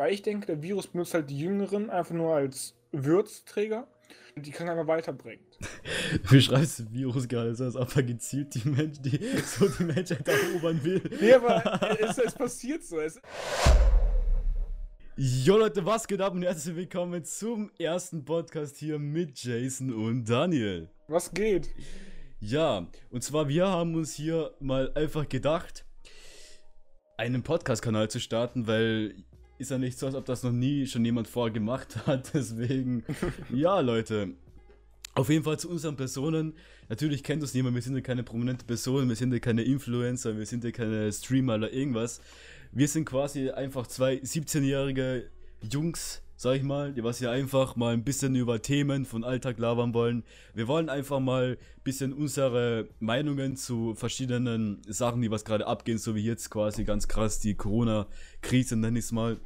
Weil ich denke, der Virus benutzt halt die Jüngeren einfach nur als Würzträger und die Krankheit weiterbringt. Du beschreibst Virus gerade als ob er gezielt die Menschen, die so die Menschheit erobern will. Nee, aber es, es passiert so. Es Jo Leute, was geht ab und herzlich willkommen zum ersten Podcast hier mit Jason und Daniel. Was geht? Ja, und zwar wir haben uns hier mal einfach gedacht, einen Podcast-Kanal zu starten, weil ist ja nicht so, als ob das noch nie schon jemand vorher gemacht hat. Deswegen, ja, Leute. Auf jeden Fall zu unseren Personen. Natürlich kennt uns niemand, wir sind ja keine prominente Person, wir sind ja keine Influencer, wir sind ja keine Streamer oder irgendwas. Wir sind quasi einfach zwei 17-jährige Jungs, sag ich mal, die was hier einfach mal ein bisschen über Themen von Alltag labern wollen. Wir wollen einfach mal ein bisschen unsere Meinungen zu verschiedenen Sachen, die was gerade abgehen, so wie jetzt quasi ganz krass die Corona-Krise, nenne ich es mal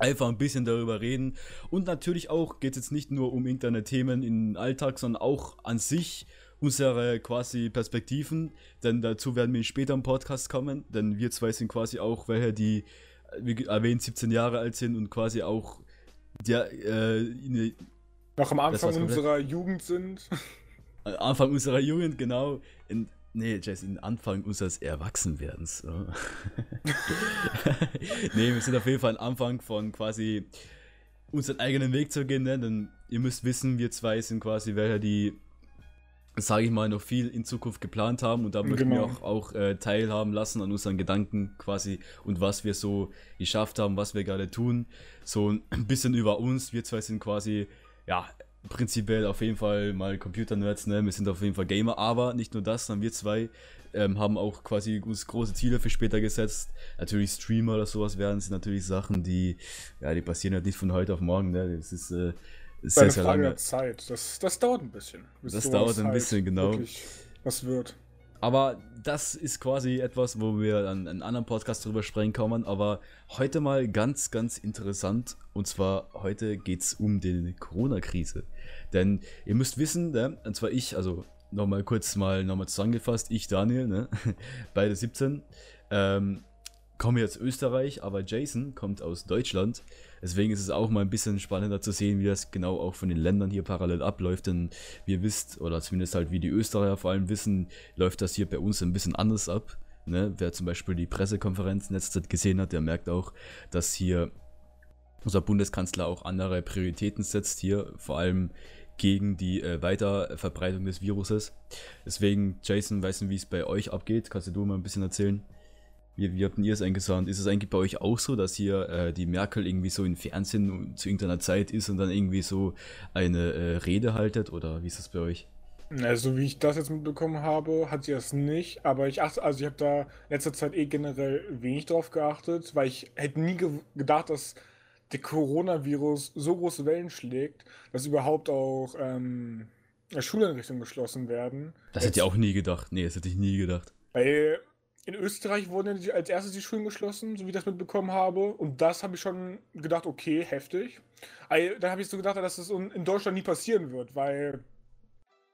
einfach ein bisschen darüber reden. Und natürlich auch geht es jetzt nicht nur um Internetthemen im Alltag, sondern auch an sich unsere quasi Perspektiven. Denn dazu werden wir später im Podcast kommen. Denn wir zwei sind quasi auch welche, die, wie erwähnt, 17 Jahre alt sind und quasi auch der, äh, noch am Anfang unserer Jugend sind. Anfang unserer Jugend, genau. In, Nee, Jess, in Anfang unseres Erwachsenwerdens. nee, wir sind auf jeden Fall am Anfang von quasi unseren eigenen Weg zu gehen, ne? denn ihr müsst wissen, wir zwei sind quasi welche, die, sage ich mal, noch viel in Zukunft geplant haben und da möchten genau. wir auch, auch äh, teilhaben lassen an unseren Gedanken quasi und was wir so geschafft haben, was wir gerade tun. So ein bisschen über uns, wir zwei sind quasi, ja, prinzipiell auf jeden Fall mal Computer-Nerds, ne? Wir sind auf jeden Fall Gamer, aber nicht nur das, sondern wir zwei ähm, haben auch quasi uns große Ziele für später gesetzt. Natürlich Streamer oder sowas werden, sind natürlich Sachen, die, ja, die passieren halt nicht von heute auf morgen, ne? Das ist, äh, ist sehr, sehr lange. Zeit. Das, das dauert ein bisschen. Das dauert ein halt bisschen, genau. Was wird. Aber das ist quasi etwas, wo wir an einem anderen Podcast drüber sprechen kommen. Aber heute mal ganz, ganz interessant. Und zwar heute geht es um die Corona-Krise. Denn ihr müsst wissen, ne, und zwar ich, also nochmal kurz mal nochmal zusammengefasst, ich Daniel, ne, beide 17, ähm, komme jetzt Österreich, aber Jason kommt aus Deutschland. Deswegen ist es auch mal ein bisschen spannender zu sehen, wie das genau auch von den Ländern hier parallel abläuft. Denn wie ihr wisst, oder zumindest halt wie die Österreicher vor allem wissen, läuft das hier bei uns ein bisschen anders ab. Ne? Wer zum Beispiel die Pressekonferenz letzte Zeit gesehen hat, der merkt auch, dass hier unser Bundeskanzler auch andere Prioritäten setzt hier, vor allem gegen die äh, Weiterverbreitung des Viruses. Deswegen, Jason, weißt du, wie es bei euch abgeht? Kannst du mal ein bisschen erzählen? Wie, wie habt ihr es eingesandt? Ist es eigentlich bei euch auch so, dass hier äh, die Merkel irgendwie so im Fernsehen zu irgendeiner Zeit ist und dann irgendwie so eine äh, Rede haltet? Oder wie ist das bei euch? Also wie ich das jetzt mitbekommen habe, hat sie das nicht. Aber ich achte, also ich habe da letzter Zeit eh generell wenig drauf geachtet, weil ich hätte nie ge gedacht, dass der Coronavirus so große Wellen schlägt, dass überhaupt auch ähm, Schuleinrichtungen geschlossen werden. Das hätte ich auch nie gedacht. Nee, das hätte ich nie gedacht. Weil in Österreich wurden als erstes die Schulen geschlossen, so wie ich das mitbekommen habe. Und das habe ich schon gedacht, okay, heftig. Also, dann habe ich so gedacht, dass das in Deutschland nie passieren wird, weil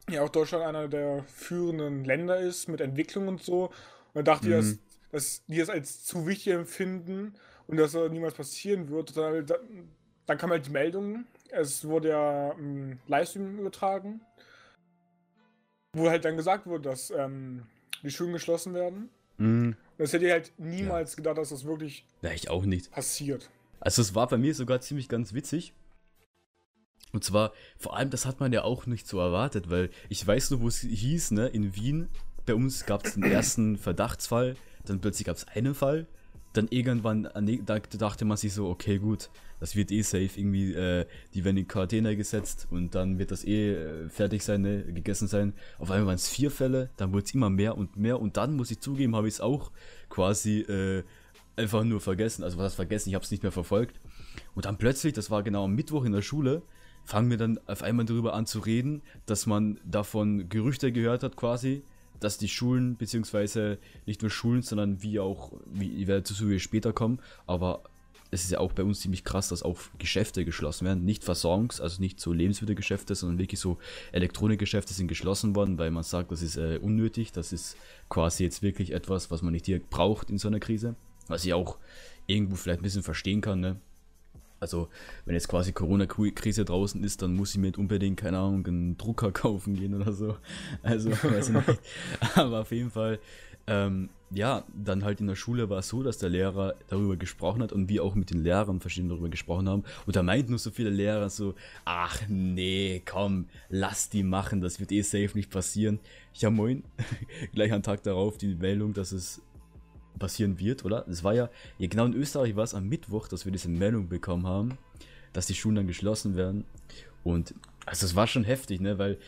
ja auch Deutschland einer der führenden Länder ist mit Entwicklung und so. Und dann dachte mhm. ich, dass, dass die es als zu wichtig empfinden und dass das niemals passieren wird. Dann, dann kam halt die Meldung, es wurde ja ähm, Livestream übertragen, wo halt dann gesagt wurde, dass ähm, die Schulen geschlossen werden. Mhm. Das hätte ich halt niemals ja. gedacht, dass das wirklich ja, ich auch nicht. passiert. Also es war bei mir sogar ziemlich ganz witzig. Und zwar, vor allem, das hat man ja auch nicht so erwartet, weil ich weiß nur, wo es hieß, ne, in Wien, bei uns gab es den ersten Verdachtsfall, dann plötzlich gab es einen Fall, dann irgendwann, da dachte man sich so, okay, gut, das wird eh safe, irgendwie, äh, die werden in Quarantäne gesetzt und dann wird das eh äh, fertig sein, ne, gegessen sein. Auf einmal waren es vier Fälle, dann wurde es immer mehr und mehr und dann, muss ich zugeben, habe ich es auch quasi äh, einfach nur vergessen. Also was vergessen, ich habe es nicht mehr verfolgt. Und dann plötzlich, das war genau am Mittwoch in der Schule, fangen wir dann auf einmal darüber an zu reden, dass man davon Gerüchte gehört hat quasi, dass die Schulen, beziehungsweise nicht nur Schulen, sondern wie auch, wie ich werde dazu später kommen, aber es ist ja auch bei uns ziemlich krass, dass auch Geschäfte geschlossen werden. Nicht Versorgungs-, also nicht so Lebensmittelgeschäfte, sondern wirklich so Elektronikgeschäfte sind geschlossen worden, weil man sagt, das ist äh, unnötig. Das ist quasi jetzt wirklich etwas, was man nicht direkt braucht in so einer Krise. Was ich auch irgendwo vielleicht ein bisschen verstehen kann, ne? Also, wenn jetzt quasi Corona-Krise draußen ist, dann muss ich mir nicht unbedingt, keine Ahnung, einen Drucker kaufen gehen oder so. Also, weiß ich nicht. Aber auf jeden Fall, ähm, ja, dann halt in der Schule war es so, dass der Lehrer darüber gesprochen hat und wir auch mit den Lehrern verschieden darüber gesprochen haben. Und da meinten nur so viele Lehrer so, ach nee, komm, lass die machen, das wird eh safe nicht passieren. Ja, moin, gleich am Tag darauf die Meldung, dass es passieren wird, oder? Es war ja, ja genau in Österreich war es am Mittwoch, dass wir diese Meldung bekommen haben, dass die Schulen dann geschlossen werden. Und also es war schon heftig, ne? Weil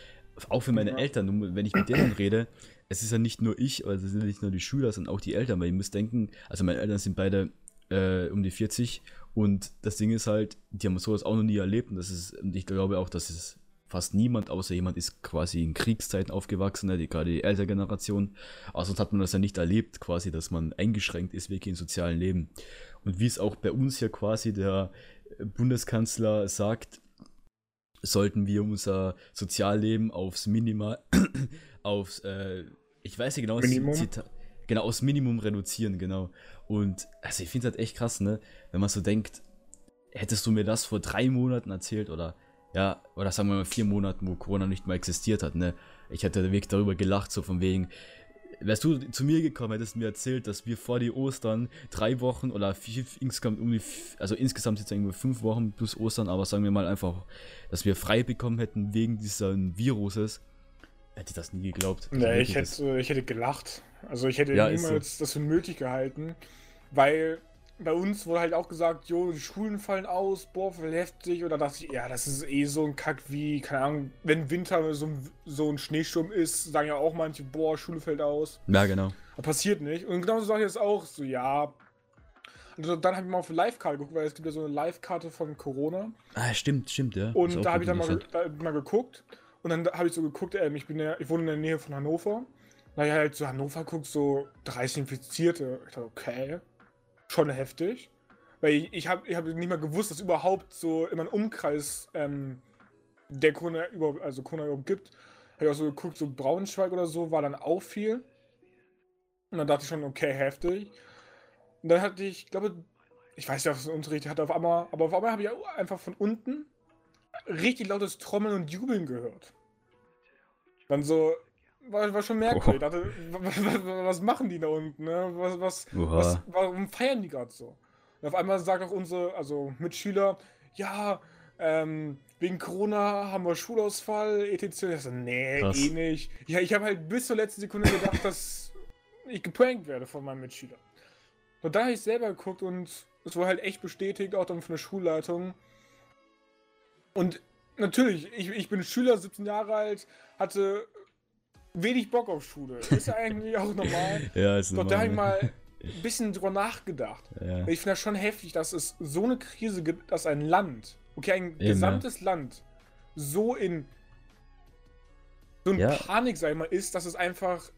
auch für meine ja. Eltern, wenn ich mit denen rede, es ist ja nicht nur ich, also es sind nicht nur die Schüler, sondern auch die Eltern, weil ihr müsst denken, also meine Eltern sind beide äh, um die 40 und das Ding ist halt, die haben sowas auch noch nie erlebt und das ist, und ich glaube auch, dass es fast niemand, außer jemand ist quasi in Kriegszeiten aufgewachsen, ne, die, gerade die ältere Generation. Aber sonst hat man das ja nicht erlebt, quasi, dass man eingeschränkt ist wirklich im sozialen Leben. Und wie es auch bei uns hier quasi der Bundeskanzler sagt, sollten wir unser Sozialleben aufs Minimal, aufs, äh, ich weiß nicht genau, Minimum. Zitat, genau, aufs Minimum reduzieren, genau. Und also ich finde es halt echt krass, ne, wenn man so denkt, hättest du mir das vor drei Monaten erzählt oder ja, oder sagen wir mal vier Monaten, wo Corona nicht mal existiert hat, ne? Ich hätte wirklich darüber gelacht, so von wegen, wärst du zu mir gekommen, hättest mir erzählt, dass wir vor die Ostern drei Wochen oder vier, insgesamt um die, also insgesamt jetzt irgendwie fünf Wochen plus Ostern, aber sagen wir mal einfach, dass wir frei bekommen hätten wegen dieses Viruses, hätte ich das nie geglaubt. Nee, ich hätte, ich hätte gelacht. Also ich hätte ja, niemals so. das für nötig gehalten, weil bei uns wurde halt auch gesagt, jo, die Schulen fallen aus, boah, voll heftig. Und da dachte ich, ja, das ist eh so ein Kack wie, keine Ahnung, wenn Winter so, so ein Schneesturm ist, sagen ja auch manche, boah, Schule fällt aus. Ja, genau. Aber passiert nicht. Und genauso sage ich jetzt auch, so, ja. Und dann habe ich mal auf Live-Karte geguckt, weil es gibt ja so eine Live-Karte von Corona. Ah, stimmt, stimmt, ja. Und da habe ich dann mal, da, mal geguckt. Und dann habe ich so geguckt, ähm, ich bin ja, ich wohne in der Nähe von Hannover. Na ja, halt so Hannover guckt, so 30 Infizierte. Ich dachte, okay schon heftig. Weil ich, ich habe ich hab nicht mal gewusst, dass überhaupt so immer ein Umkreis ähm, der Corona überhaupt, also Corona überhaupt gibt. Habe ich auch so geguckt, so Braunschweig oder so war dann auch viel. Und dann dachte ich schon, okay, heftig. Und dann hatte ich, glaube ich weiß nicht, was der Unterricht hatte auf einmal, aber auf einmal habe ich einfach von unten richtig lautes Trommeln und Jubeln gehört. Dann so, war, war schon merkwürdig. Ich dachte, was, was, machen die da unten? Ne? Was, was, was, warum feiern die gerade so? Und auf einmal sagt auch unsere, also Mitschüler, ja, ähm, wegen Corona haben wir Schulausfall, etc. Ich so, nee, Krass. eh nicht. Ja, ich habe halt bis zur letzten Sekunde gedacht, dass ich geprankt werde von meinem Mitschüler. Und dann habe ich selber geguckt und es wurde halt echt bestätigt, auch dann von der Schulleitung. Und natürlich, ich, ich bin Schüler, 17 Jahre alt, hatte wenig Bock auf Schule. Ist ja eigentlich auch normal. ja, ist normal. Doch da habe ich mal ein bisschen drüber nachgedacht. Ja. Ich finde das schon heftig, dass es so eine Krise gibt, dass ein Land, okay, ein Eben, gesamtes ja. Land so in so in ja. Panik, sag ich mal, ist, dass es einfach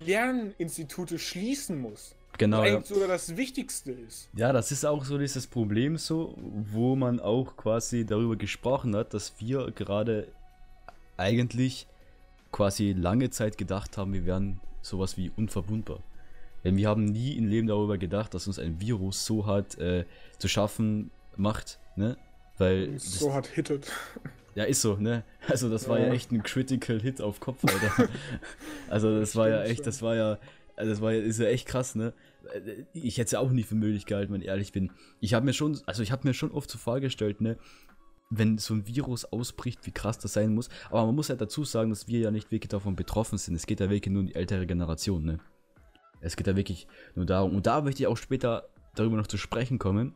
Lerninstitute schließen muss. Genau. Was eigentlich sogar das Wichtigste ist. Ja, das ist auch so dieses Problem so, wo man auch quasi darüber gesprochen hat, dass wir gerade eigentlich quasi lange Zeit gedacht haben, wir wären sowas wie unverwundbar. Denn wir haben nie im Leben darüber gedacht, dass uns ein Virus so hart äh, zu schaffen macht, ne? Weil. So hart hittet. Ja, ist so, ne? Also das war ja, ja echt ein Critical Hit auf Kopf, Alter. also das, war ja echt, das war ja, also das war ja, ist ja echt krass, ne? Ich hätte es ja auch nie für möglich gehalten, wenn ich ehrlich bin. Ich habe mir schon, also ich habe mir schon oft so vorgestellt, ne? Wenn so ein Virus ausbricht, wie krass das sein muss. Aber man muss ja dazu sagen, dass wir ja nicht wirklich davon betroffen sind. Es geht ja wirklich nur um die ältere Generation, ne? Es geht ja wirklich nur darum. Und da möchte ich auch später darüber noch zu sprechen kommen.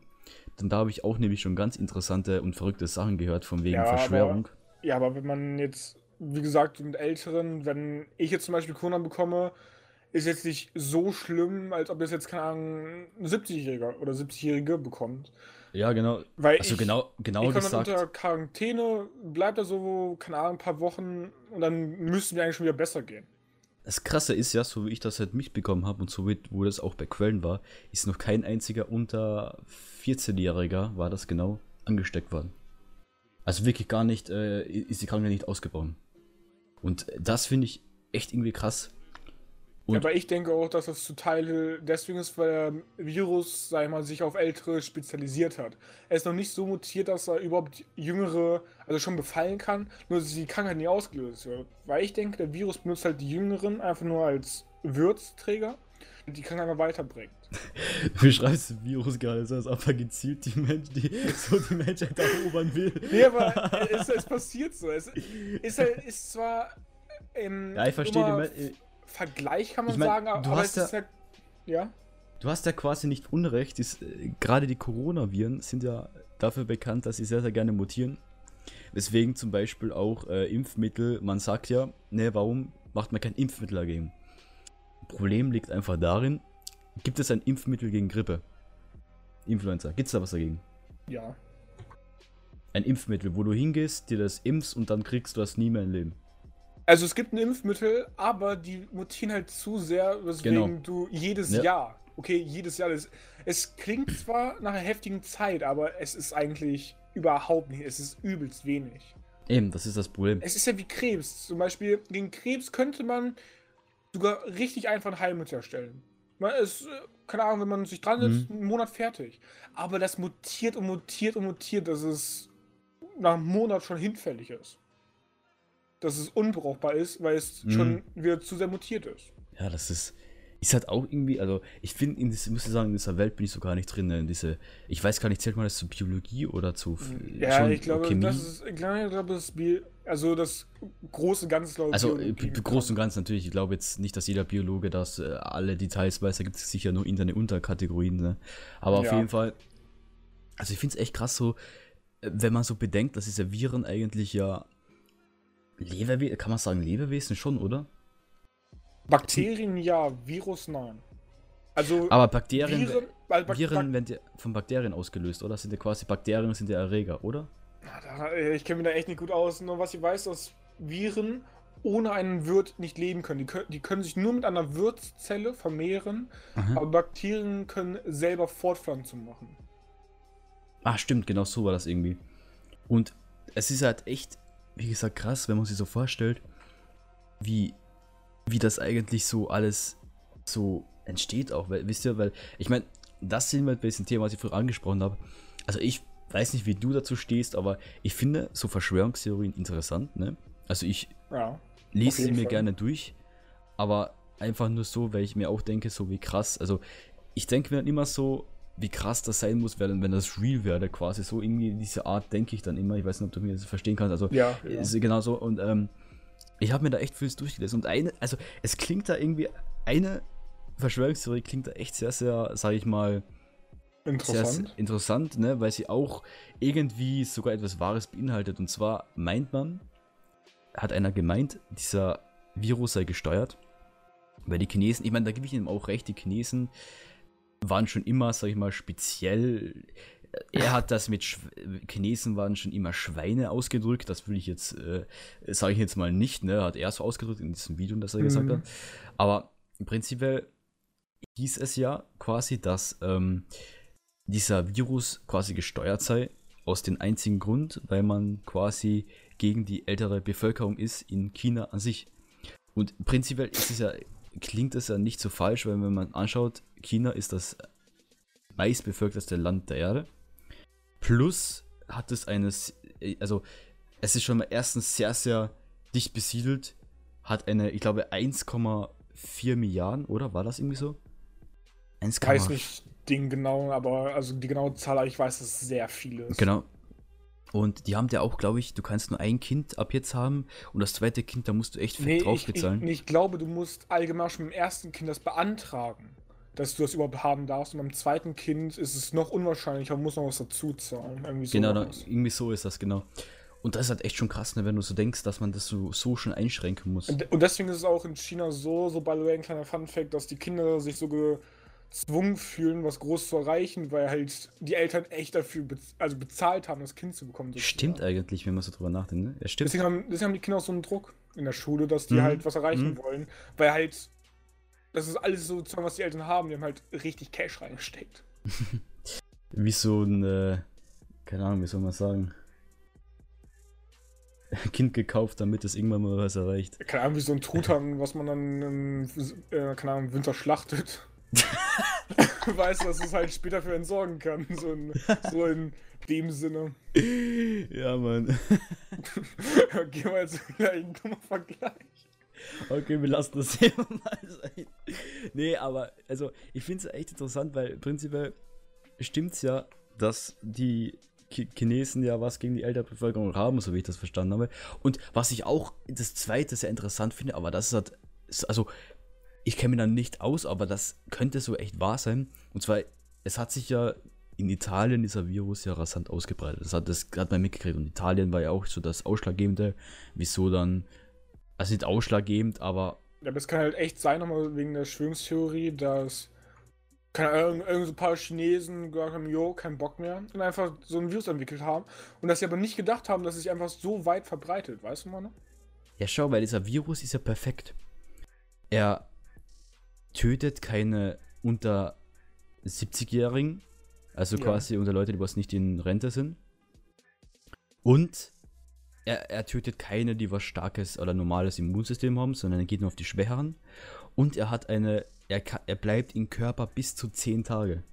Denn da habe ich auch nämlich schon ganz interessante und verrückte Sachen gehört, von wegen ja, Verschwörung. Aber, ja, aber wenn man jetzt, wie gesagt, mit Älteren, wenn ich jetzt zum Beispiel Corona bekomme, ist jetzt nicht so schlimm, als ob das jetzt, keine Ahnung, ein 70-Jähriger oder 70-Jährige bekommt. Ja, genau. Weil also ich, genau, genau ich gesagt. unter Quarantäne, bleibt da so, keine Ahnung, ein paar Wochen und dann müssten wir eigentlich schon wieder besser gehen. Das Krasse ist ja, so wie ich das halt mitbekommen habe und so wie wo das auch bei Quellen war, ist noch kein einziger unter 14-Jähriger, war das genau, angesteckt worden. Also wirklich gar nicht, äh, ist die Krankheit nicht ausgebaut. Und das finde ich echt irgendwie krass. Und aber ich denke auch, dass das zu Teil deswegen ist, weil der Virus, sag ich mal, sich auf Ältere spezialisiert hat. Er ist noch nicht so mutiert, dass er überhaupt Jüngere, also schon befallen kann, nur dass die Krankheit nie ausgelöst wird. Weil ich denke, der Virus benutzt halt die Jüngeren einfach nur als Würzträger und die Krankheit mal weiterbringt. Du schreibst das Virus gerade als ob er gezielt die Menschen, die so die Menschheit erobern will. Nee, aber es, es passiert so. Es ist, halt, ist zwar im ja, ich verstehe den Vergleich kann man ich mein, sagen, aber, es ja, ist ja, ja. Du hast ja quasi nicht Unrecht. Ist, äh, gerade die Coronaviren sind ja dafür bekannt, dass sie sehr, sehr gerne mutieren. Weswegen zum Beispiel auch äh, Impfmittel, man sagt ja, ne, warum macht man kein Impfmittel dagegen? Problem liegt einfach darin, gibt es ein Impfmittel gegen Grippe? Influenza, gibt es da was dagegen? Ja. Ein Impfmittel, wo du hingehst, dir das impfst und dann kriegst du das nie mehr im Leben. Also es gibt ein Impfmittel, aber die mutieren halt zu sehr, weswegen genau. du jedes ja. Jahr, okay, jedes Jahr, das, es klingt zwar nach einer heftigen Zeit, aber es ist eigentlich überhaupt nicht, es ist übelst wenig. Eben, das ist das Problem. Es ist ja wie Krebs. Zum Beispiel, gegen Krebs könnte man sogar richtig einfach ein Heilmittel erstellen. Man ist, keine Ahnung, wenn man sich dran setzt, mhm. einen Monat fertig. Aber das mutiert und mutiert und mutiert, dass es nach einem Monat schon hinfällig ist dass es unbrauchbar ist, weil es mhm. schon wieder zu sehr mutiert ist. Ja, das ist, ist halt auch irgendwie, also ich finde, in muss ich sagen, in dieser Welt bin ich so gar nicht drin. Ne, in diese, ich weiß gar nicht, zählt man das zu Biologie oder zu Ja, ich glaube, Chemie? das ist, ich glaube, das ist Bi also das große Ganze, glaube ich. Also groß und ganz natürlich, ich glaube jetzt nicht, dass jeder Biologe das äh, alle Details weiß, da gibt es sicher nur interne Unterkategorien, ne? Aber auf ja. jeden Fall, also ich finde es echt krass so, äh, wenn man so bedenkt, dass diese Viren eigentlich ja Lebewesen, kann man sagen Lebewesen schon, oder? Bakterien ja, Virus nein. Also aber Bakterien, Viren, weil Bak Viren werden von Bakterien ausgelöst, oder? Sind ja quasi Bakterien sind ja Erreger, oder? Ich kenne mich da echt nicht gut aus. Nur was ich weiß, dass Viren ohne einen Wirt nicht leben können. Die, können. die können sich nur mit einer Wirtszelle vermehren, Aha. aber Bakterien können selber Fortpflanzung machen. Ah, stimmt, genau so war das irgendwie. Und es ist halt echt wie gesagt, krass, wenn man sich so vorstellt, wie, wie das eigentlich so alles so entsteht auch. Weil, wisst ihr, weil, ich meine, das sind wir bei diesem Thema, was ich vorher angesprochen habe. Also ich weiß nicht, wie du dazu stehst, aber ich finde so Verschwörungstheorien interessant, ne? Also ich ja, lese sie mir Fall. gerne durch, aber einfach nur so, weil ich mir auch denke, so wie krass, also ich denke mir dann immer so, wie krass das sein muss, wenn, wenn das real wäre, quasi so irgendwie diese Art denke ich dann immer. Ich weiß nicht, ob du mir das verstehen kannst. Also, ja, ja. ist genau so. Und ähm, ich habe mir da echt vieles durchgelesen. Und eine, also es klingt da irgendwie, eine Verschwörungstheorie klingt da echt sehr, sehr, sage ich mal, interessant. Sehr interessant, ne? weil sie auch irgendwie sogar etwas Wahres beinhaltet. Und zwar meint man, hat einer gemeint, dieser Virus sei gesteuert. Weil die Chinesen, ich meine, da gebe ich ihm auch recht, die Chinesen waren schon immer, sag ich mal, speziell. Er hat das mit Sch Chinesen waren schon immer Schweine ausgedrückt. Das will ich jetzt, äh, sage ich jetzt mal nicht, ne? Hat er so ausgedrückt in diesem Video, das er mhm. gesagt hat. Aber im Prinzip hieß es ja quasi, dass ähm, dieser Virus quasi gesteuert sei, aus dem einzigen Grund, weil man quasi gegen die ältere Bevölkerung ist in China an sich. Und prinzipiell ist es ja klingt es ja nicht so falsch, weil wenn man anschaut, China ist das meistbevölkertste Land der Erde. Plus hat es eines, also es ist schon mal erstens sehr, sehr dicht besiedelt, hat eine, ich glaube, 1,4 Milliarden, oder? War das irgendwie so? 1, ich weiß nicht den genauen, aber also die genaue Zahl, ich weiß, dass es sehr viele ist. Genau. Und die haben ja auch, glaube ich, du kannst nur ein Kind ab jetzt haben und das zweite Kind, da musst du echt nee, drauf bezahlen. Ich, ich, ich, glaube, du musst allgemein schon beim ersten Kind das beantragen, dass du das überhaupt haben darfst. Und beim zweiten Kind ist es noch unwahrscheinlicher, man muss noch was dazu zahlen. Irgendwie so genau, da, irgendwie so ist das, genau. Und das ist halt echt schon krass, ne, wenn du so denkst, dass man das so, so schon einschränken muss. Und, deswegen ist es auch in China so, so by the way, ein kleiner Fun-Fact, dass die Kinder sich so ge gezwungen fühlen, was groß zu erreichen, weil halt die Eltern echt dafür be also bezahlt haben, das Kind zu bekommen. Stimmt eigentlich, wenn man so drüber nachdenkt. Ne? Ja, stimmt. Deswegen haben, deswegen haben die Kinder auch so einen Druck in der Schule, dass die mhm. halt was erreichen mhm. wollen, weil halt das ist alles so, was die Eltern haben, die haben halt richtig Cash reingesteckt. wie so ein, äh, keine Ahnung, wie soll man sagen? Kind gekauft, damit es irgendwann mal was erreicht. Keine Ahnung, wie so ein Truthahn, was man dann im, äh, keine Ahnung, im Winter schlachtet. weißt du, dass es halt später für entsorgen kann. So in, so in dem Sinne. Ja, Mann. Gehen wir jetzt gleich einen dummer Vergleich. Okay, wir lassen das hier mal sein. Nee, aber also ich finde es echt interessant, weil prinzipiell stimmt es ja, dass die Chinesen ja was gegen die ältere Bevölkerung haben, so wie ich das verstanden habe. Und was ich auch das zweite sehr interessant finde, aber das ist halt, also ich kenne mich dann nicht aus, aber das könnte so echt wahr sein. Und zwar, es hat sich ja in Italien dieser Virus ja rasant ausgebreitet. Das hat, das hat man mitgekriegt. Und Italien war ja auch so das Ausschlaggebende, wieso dann, also nicht ausschlaggebend, aber. Ja, aber es kann halt echt sein, nochmal wegen der Schwörungstheorie, dass keine Ahnung, irgend so ein paar Chinesen gesagt haben, jo, kein Bock mehr und einfach so ein Virus entwickelt haben und dass sie aber nicht gedacht haben, dass es sich einfach so weit verbreitet, weißt du, Mann? Ja, schau, weil dieser Virus ist ja perfekt. Er tötet keine unter 70-Jährigen, also ja. quasi unter Leute, die was nicht in Rente sind. Und er, er tötet keine, die was starkes oder normales Immunsystem haben, sondern er geht nur auf die Schwächeren. Und er hat eine, er, er bleibt im Körper bis zu 10 Tage.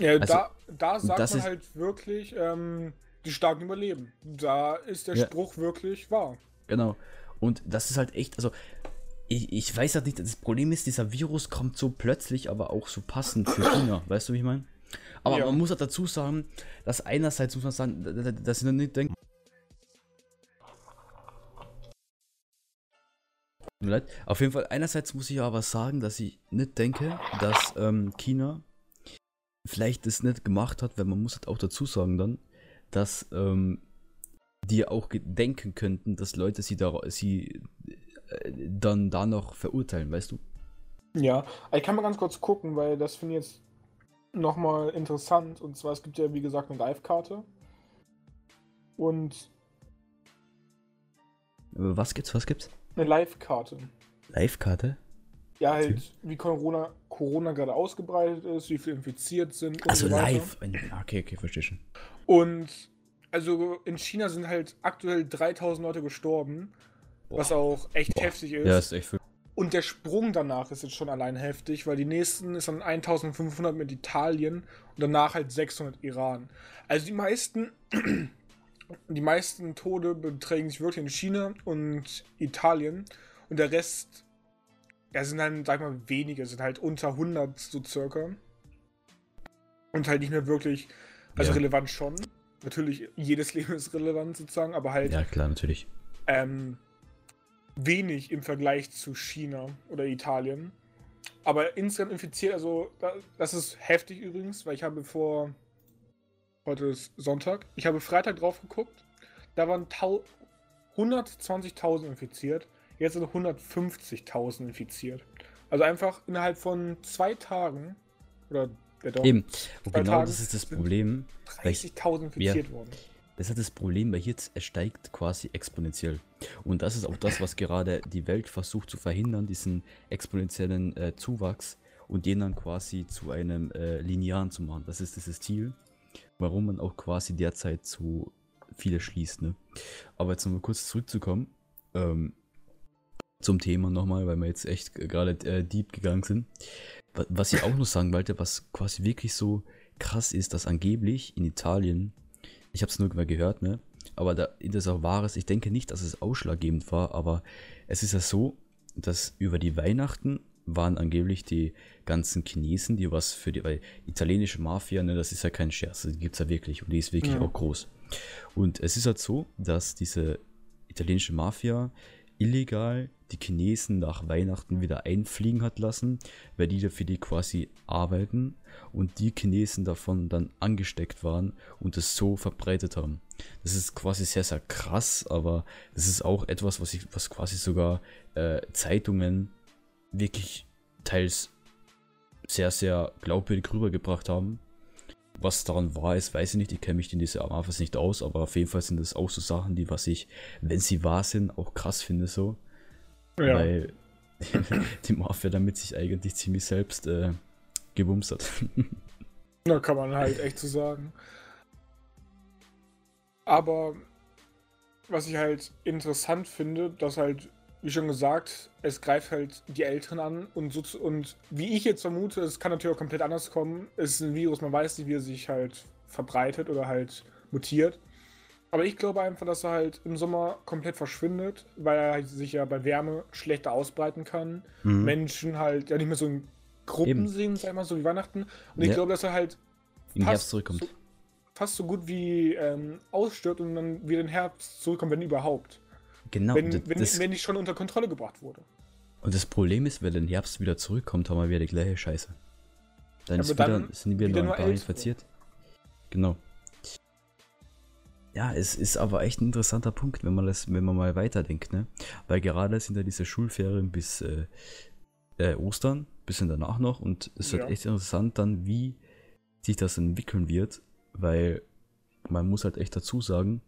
Ja, also, da, da sagt man halt wirklich, ähm, die Starken überleben. Da ist der ja. Spruch wirklich wahr. Genau. Und das ist halt echt, also ich, ich weiß halt nicht, das Problem ist, dieser Virus kommt so plötzlich, aber auch so passend für China. Weißt du, wie ich meine? Aber ja. man muss halt dazu sagen, dass einerseits muss man sagen, dass sie nicht denken. Auf jeden Fall, einerseits muss ich aber sagen, dass ich nicht denke, dass ähm, China vielleicht das nicht gemacht hat, weil man muss halt auch dazu sagen dann, dass ähm, die auch denken könnten, dass Leute sie da sie dann da noch verurteilen, weißt du? Ja, ich kann mal ganz kurz gucken, weil das finde ich jetzt nochmal interessant. Und zwar, es gibt ja wie gesagt eine Live-Karte. Und. Was gibt's? Was gibt's? Eine Live-Karte. Live-Karte? Ja, halt, wie Corona, Corona gerade ausgebreitet ist, wie viele infiziert sind. Also so live. Okay, okay, verstehe schon. Und also in China sind halt aktuell 3000 Leute gestorben. Boah. Was auch echt Boah. heftig ist. Ja, ist echt viel. Und der Sprung danach ist jetzt schon allein heftig, weil die nächsten ist dann 1500 mit Italien und danach halt 600 Iran. Also die meisten, die meisten Tode beträgen sich wirklich in China und Italien und der Rest, ja, sind dann, sag mal, wenige, sind halt unter 100 so circa. Und halt nicht mehr wirklich, also ja. relevant schon. Natürlich, jedes Leben ist relevant sozusagen, aber halt. Ja, klar, natürlich. Ähm, wenig im Vergleich zu China oder Italien. Aber insgesamt infiziert, also das ist heftig übrigens, weil ich habe vor, heute ist Sonntag, ich habe Freitag drauf geguckt, da waren 120.000 infiziert, jetzt sind 150.000 infiziert. Also einfach innerhalb von zwei Tagen, oder ja doch, Eben, und genau Tagen das ist das Problem. 30.000 infiziert ja. worden. Das hat das Problem, weil jetzt steigt quasi exponentiell. Und das ist auch das, was gerade die Welt versucht zu verhindern, diesen exponentiellen äh, Zuwachs und den dann quasi zu einem äh, linearen zu machen. Das ist dieses Ziel, warum man auch quasi derzeit zu viele schließt. Ne? Aber jetzt nochmal kurz zurückzukommen ähm, zum Thema nochmal, weil wir jetzt echt gerade äh, deep gegangen sind. Was ich auch noch sagen wollte, was quasi wirklich so krass ist, dass angeblich in Italien ich habe es nur mal gehört, ne? Aber da das auch wahres, ich denke nicht, dass es ausschlaggebend war, aber es ist ja so, dass über die Weihnachten waren angeblich die ganzen Chinesen, die was für die, weil italienische Mafia, ne, das ist ja kein Scherz, die gibt es ja wirklich und die ist wirklich ja. auch groß. Und es ist halt so, dass diese italienische Mafia illegal die Chinesen nach Weihnachten wieder einfliegen hat lassen, weil die für die quasi arbeiten und die Chinesen davon dann angesteckt waren und es so verbreitet haben. Das ist quasi sehr, sehr krass, aber das ist auch etwas, was ich, was quasi sogar äh, Zeitungen wirklich teils sehr, sehr glaubwürdig rübergebracht haben. Was daran wahr ist, weiß ich nicht. Ich kenne mich in dieser Mafia nicht aus, aber auf jeden Fall sind das auch so Sachen, die, was ich, wenn sie wahr sind, auch krass finde so. Ja. Weil die Mafia damit sich eigentlich ziemlich selbst äh, gebumst hat. da kann man halt echt so sagen. Aber was ich halt interessant finde, dass halt, wie schon gesagt, es greift halt die Älteren an und so und wie ich jetzt vermute, es kann natürlich auch komplett anders kommen. Es ist ein Virus, man weiß nicht, wie er sich halt verbreitet oder halt mutiert. Aber ich glaube einfach, dass er halt im Sommer komplett verschwindet, weil er halt sich ja bei Wärme schlechter ausbreiten kann. Mhm. Menschen halt ja nicht mehr so in Gruppen Eben. sehen, sag ich mal, so wie Weihnachten. Und ich Ja. glaube, dass er halt Im fast Herbst zurückkommt. So, fast so gut wie ähm, ausstirbt und dann wieder den Herbst zurückkommt, wenn überhaupt. Genau. wenn, d- wenn, das, wenn nicht schon unter Kontrolle gebracht wurde. und das Problem ist, wenn der Herbst wieder zurückkommt, haben wir wieder die gleiche Scheiße. Dann, Ja, wieder, dann sind wieder, wieder nur ein paar Ältere. infiziert. Genau. Ja, es ist aber echt ein interessanter Punkt, wenn man das, wenn man mal weiterdenkt, ne? Weil gerade sind ja diese Schulferien bis äh, äh, Ostern, bisschen danach noch, und es wird Ja. echt interessant dann, wie sich das entwickeln wird, weil man muss halt echt dazu sagen,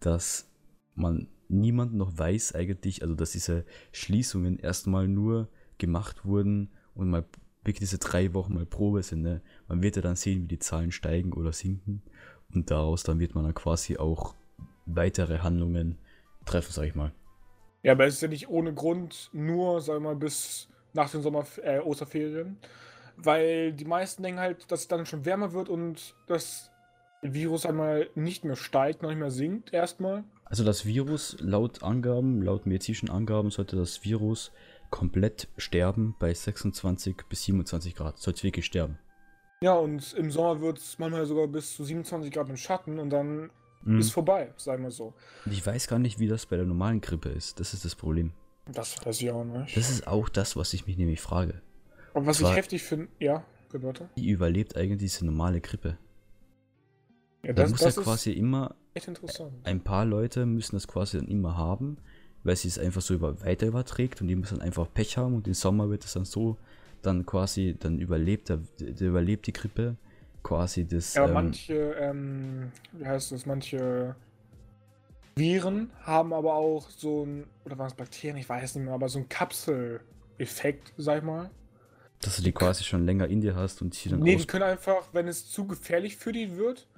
dass man niemand noch weiß eigentlich, also dass diese Schließungen erstmal nur gemacht wurden und mal wirklich diese drei Wochen mal Probe sind. Ne? Man wird ja dann sehen, wie die Zahlen steigen oder sinken und daraus dann wird man dann quasi auch weitere Handlungen treffen, sag ich mal. Ja, aber es ist ja nicht ohne Grund nur, sagen wir mal, bis nach den Sommer äh, Osterferien. Weil die meisten denken halt, dass es dann schon wärmer wird und das Virus einmal nicht mehr steigt, noch nicht mehr sinkt, erstmal. Also das Virus, laut Angaben, laut medizinischen Angaben, sollte das Virus komplett sterben bei 26 bis 27 Grad. Sollte es wirklich sterben. Ja, und im Sommer wird es manchmal sogar bis zu 27 Grad im Schatten und dann Mhm. ist vorbei, sagen wir so. Und ich weiß gar nicht, wie das bei der normalen Grippe ist. Das ist das Problem. Das weiß ich auch nicht. Das ist auch das, was ich mich nämlich frage. Aber was zwar- ich heftig finde, ja. Wie überlebt eigentlich diese normale Grippe? Ja, Da das, muss das ja quasi immer, echt interessant. ein paar Leute müssen das quasi dann immer haben, weil sie es einfach so über, weiter überträgt und die müssen einfach Pech haben und im Sommer wird es dann so, dann quasi, dann überlebt der, der überlebt die Grippe quasi das. Ja, ähm, manche, ähm, wie heißt das, manche Viren haben aber auch so ein, oder waren es Bakterien, ich weiß nicht mehr, aber so ein Kapseleffekt, sag ich mal. dass du die quasi schon länger in dir hast und sie dann Nee, die können einfach, wenn es zu gefährlich für die wird,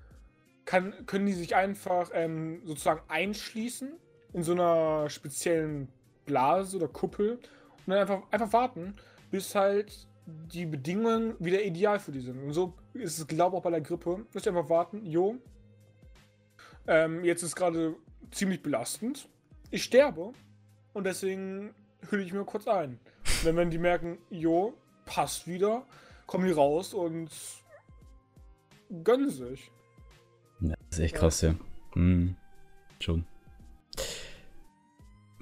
kann, können die sich einfach ähm, sozusagen einschließen in so einer speziellen Blase oder Kuppel und dann einfach, einfach warten, bis halt die Bedingungen wieder ideal für die sind. Und so ist es, glaube ich, auch bei der Grippe. Müsst einfach warten, jo. Ähm, jetzt ist gerade ziemlich belastend. Ich sterbe und deswegen hülle ich mir kurz ein. Wenn, wenn die merken, jo, passt wieder, kommen die raus und gönnen sich. Das ist echt krass, ja. Mhm. Schon.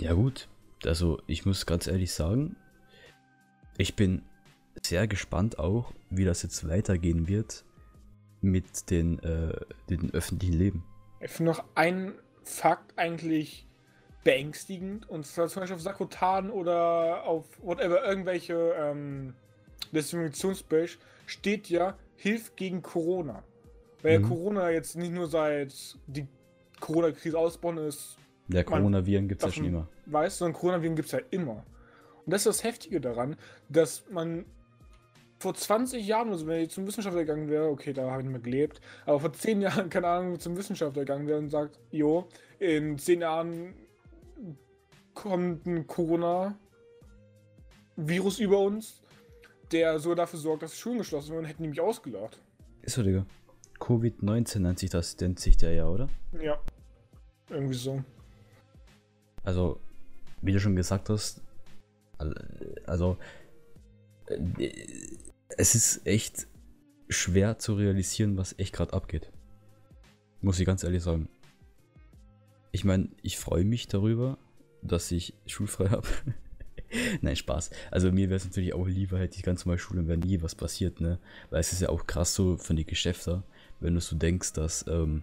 Ja, gut. Also, ich muss ganz ehrlich sagen, ich bin sehr gespannt auch, wie das jetzt weitergehen wird mit den, äh, den öffentlichen Leben. Ich finde noch einen Fakt eigentlich beängstigend und zwar zum Beispiel auf Sakrotan oder auf whatever irgendwelche ähm, Desinfektionsbash steht ja Hilf gegen Corona. Weil Mhm. ja Corona jetzt nicht nur seit die Corona-Krise ausbrochen ist, Der Coronaviren gibt es ja schon immer. weiß, sondern Coronaviren gibt es ja immer. Und das ist das Heftige daran, dass man vor 20 Jahren, also wenn ich zum Wissenschaftler gegangen wäre, okay, da habe ich nicht mehr gelebt, aber vor 10 Jahren, keine Ahnung, zum Wissenschaftler gegangen wäre und sagt, jo, in 10 Jahren kommt ein Corona-Virus über uns, der so dafür sorgt, dass Schulen geschlossen werden, hätten die mich ausgelacht. Ist so, Digga. Covid-19 nennt sich das, nennt sich der ja, oder? Ja. Irgendwie so. Also, wie du schon gesagt hast, also, äh, es ist echt schwer zu realisieren, was echt gerade abgeht. Muss ich ganz ehrlich sagen. Ich meine, ich freue mich darüber, dass ich schulfrei habe. Nein, Spaß. Also mir wäre es natürlich auch lieber, hätte ich ganz normal Schule und wäre nie was passiert, ne? Weil es ist ja auch krass so von den Geschäften, wenn du so denkst, dass ähm,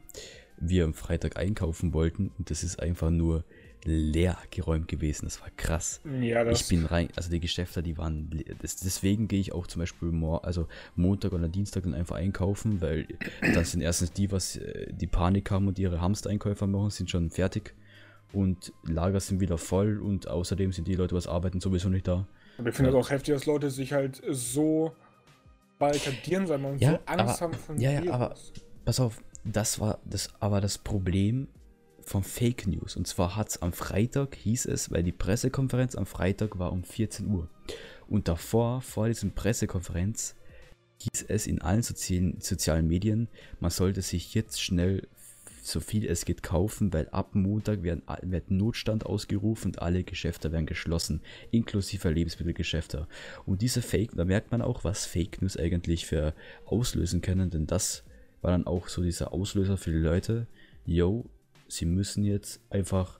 wir am Freitag einkaufen wollten und das ist einfach nur leer geräumt gewesen. Das war krass. Ja, das Ich bin rein, also die Geschäfte, die waren, le- das, deswegen gehe ich auch zum Beispiel mor also Montag oder Dienstag dann einfach einkaufen, weil dann sind erstens die, was äh, die Panik haben und ihre Hamstereinkäufer machen, sind schon fertig und Lager sind wieder voll und außerdem sind die Leute, was arbeiten, sowieso nicht da. Aber ich finde das auch heftig, dass Leute sich halt so barrikadieren, sagen wir, und Ja, so Angst aber- haben von ja, ja, aber- Pass auf, das war das, aber das Problem von Fake News. Und zwar hat es am Freitag, hieß es, weil die Pressekonferenz am Freitag war um 14 Uhr. Und davor, vor dieser Pressekonferenz, hieß es in allen sozialen, sozialen Medien, man sollte sich jetzt schnell so viel es geht kaufen, weil ab Montag werden, wird Notstand ausgerufen und alle Geschäfte werden geschlossen, inklusive Lebensmittelgeschäfte. Und diese Fake, da merkt man auch, was Fake News eigentlich für auslösen können, denn das war dann auch so dieser Auslöser für die Leute, yo, sie müssen jetzt einfach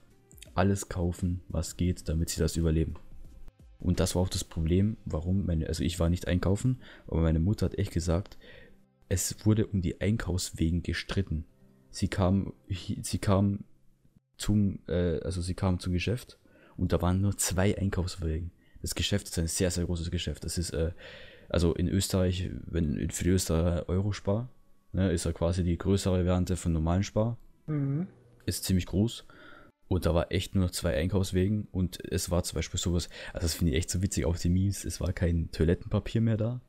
alles kaufen, was geht, damit sie das überleben. Und das war auch das Problem, warum meine, also ich war nicht einkaufen, aber meine Mutter hat echt gesagt, es wurde um die Einkaufswegen gestritten. Sie kam, sie kam zum, äh, also sie kam zum Geschäft und da waren nur zwei Einkaufswegen. Das Geschäft ist ein sehr, sehr großes Geschäft. Das ist, äh, also in Österreich, wenn für die Österreicher Eurospar, ne, ist ja quasi die größere Variante von normalen Spar. Mhm. Ist ziemlich groß. Und da war echt nur noch zwei Einkaufswegen und es war zum Beispiel sowas, also das finde ich echt so witzig auf die Memes, es war kein Toilettenpapier mehr da.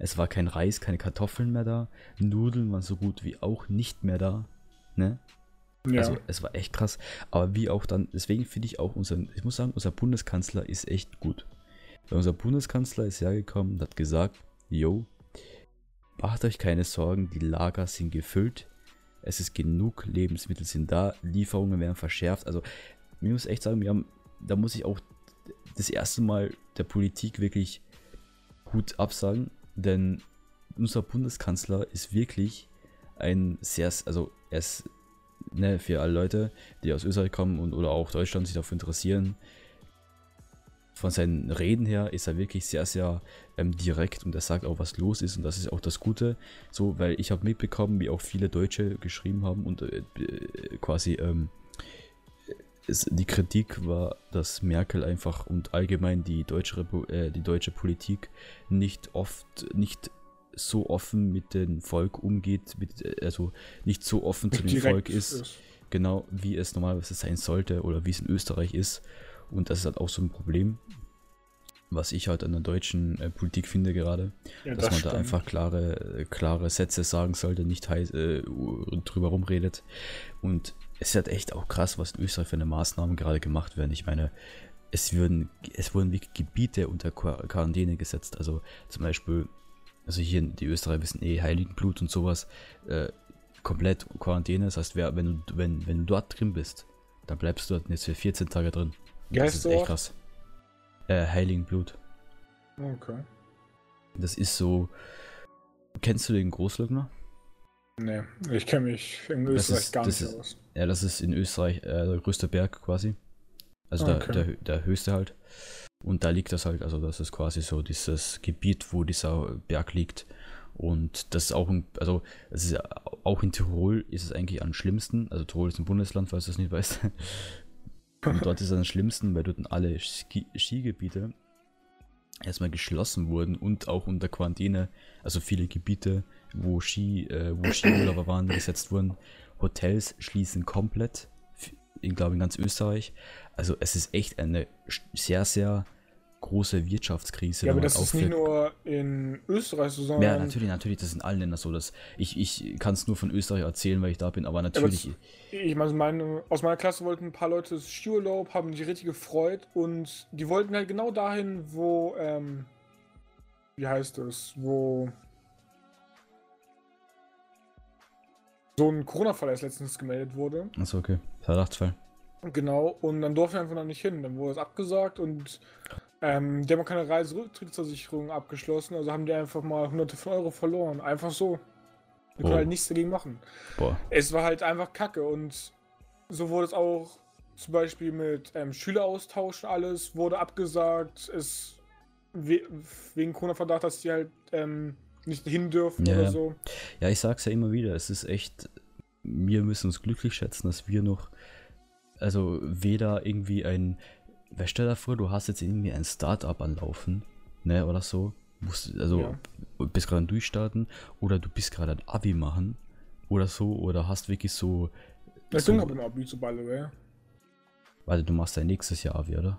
Es war kein Reis, keine Kartoffeln mehr da. Nudeln waren so gut wie auch nicht mehr da. Ne? Ja. Also es war echt krass. Aber wie auch dann, deswegen finde ich auch unseren, ich muss sagen, unser Bundeskanzler ist echt gut. Weil unser Bundeskanzler ist hergekommen und hat gesagt, yo, macht euch keine Sorgen, die Lager sind gefüllt. Es ist genug, Lebensmittel sind da, Lieferungen werden verschärft. Also, ich muss echt sagen, wir haben, da muss ich auch das erste Mal der Politik wirklich gut absagen, denn unser Bundeskanzler ist wirklich ein sehr, also er ist, ne, für alle Leute, die aus Österreich kommen und oder auch Deutschland sich dafür interessieren, von seinen Reden her ist er wirklich sehr, sehr ähm, direkt und er sagt auch, was los ist und das ist auch das Gute. So, weil ich habe mitbekommen, wie auch viele Deutsche geschrieben haben und äh, quasi ähm, es, die Kritik war, dass Merkel einfach und allgemein die deutsche, äh, die deutsche Politik nicht oft, nicht so offen mit dem Volk umgeht, mit, äh, also nicht so offen zu dem Volk ist, ist, genau wie es normalerweise sein sollte oder wie es in Österreich ist. Und das ist halt auch so ein Problem, was ich halt an der deutschen äh, Politik finde gerade, ja, dass das man stimmt. da einfach klare, klare Sätze sagen sollte, nicht heiß, äh, drüber rumredet. Und es ist halt echt auch krass, was in Österreich für eine Maßnahmen gerade gemacht werden. Ich meine, es, würden, es wurden wirklich Gebiete unter Quarantäne gesetzt. Also zum Beispiel, also hier die Österreicher wissen eh Heiligenblut und sowas, äh, komplett Quarantäne. Das heißt, wer, wenn, du, wenn, wenn du dort drin bist, dann bleibst du dort jetzt für 14 Tage drin. Ja, das ist echt krass. Äh, Heiligenblut. Okay. Das ist so. Kennst du den Großlögner? Nee, ich kenne mich in Österreich ist, gar nicht ist, aus. Ja, das ist in Österreich äh, der größte Berg quasi. Also okay. der, der, der höchste halt. Und da liegt das halt, also das ist quasi so dieses Gebiet, wo dieser Berg liegt. Und das ist auch, in, also es ist auch in Tirol ist es eigentlich am schlimmsten. Also Tirol ist ein Bundesland, falls du es nicht weißt. Und dort ist es am schlimmsten, weil dort alle Ski Skigebiete erstmal geschlossen wurden und auch unter Quarantäne, also viele Gebiete, wo Ski, äh, wo Skiurlauber waren, gesetzt wurden. Hotels schließen komplett, ich glaube in ganz Österreich. Also es ist echt eine sehr, sehr große Wirtschaftskrise. Ja, aber das ist nicht nur in Österreich so, sondern... Ja, natürlich, natürlich, das ist in allen Ländern so. Dass ich ich kann es nur von Österreich erzählen, weil ich da bin, aber natürlich... Ja, aber ich meine, aus meiner Klasse wollten ein paar Leute Skiurlaub, haben sich richtig gefreut und die wollten halt genau dahin, wo, ähm, wie heißt es, wo so ein Corona-Fall erst letztens gemeldet wurde. Achso, okay. Verdachtsfall. Genau, und dann durfte er einfach noch nicht hin. Dann wurde es abgesagt und ähm, die haben keine Reiserücktrittsversicherung abgeschlossen, also haben die einfach mal hunderte von Euro verloren. Einfach so. Wir können oh. halt nichts dagegen machen. Boah. Es war halt einfach kacke und so wurde es auch zum Beispiel mit ähm, Schüleraustausch alles wurde abgesagt. Es we wegen Corona-Verdacht, dass die halt ähm, nicht hin dürfen ja, oder so. Ja, ich sag's ja immer wieder, es ist echt, wir müssen uns glücklich schätzen, dass wir noch, also weder irgendwie ein weil stell dir vor, du hast jetzt irgendwie ein Startup anlaufen, ne, oder so. Musst, also ja. bist gerade Durchstarten oder du bist gerade ein Abi machen oder so oder hast wirklich so. Ich so, bin Abi zu the way. Warte, du machst dein nächstes Jahr Abi, oder?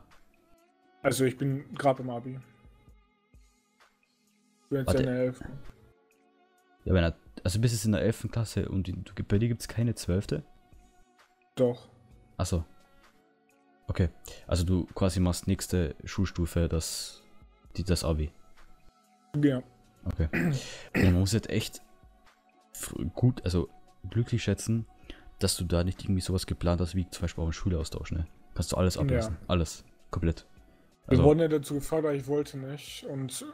Also ich bin gerade im Abi. Ich bin jetzt Warte. in der 11. Ja, wenn er, also bist jetzt in der 11. Klasse und bei dir gibt es keine 12. Doch. Achso. Okay. Also du quasi machst nächste Schulstufe das, die, das Abi. Ja. Okay. Und man muss jetzt echt gut, also glücklich schätzen, dass du da nicht irgendwie sowas geplant hast, wie zum Beispiel auch einen Schulaustausch, ne? Kannst du alles ablassen. Ja. Alles. Komplett. Also, Wir wurden ja dazu gefragt, aber ich wollte nicht. Und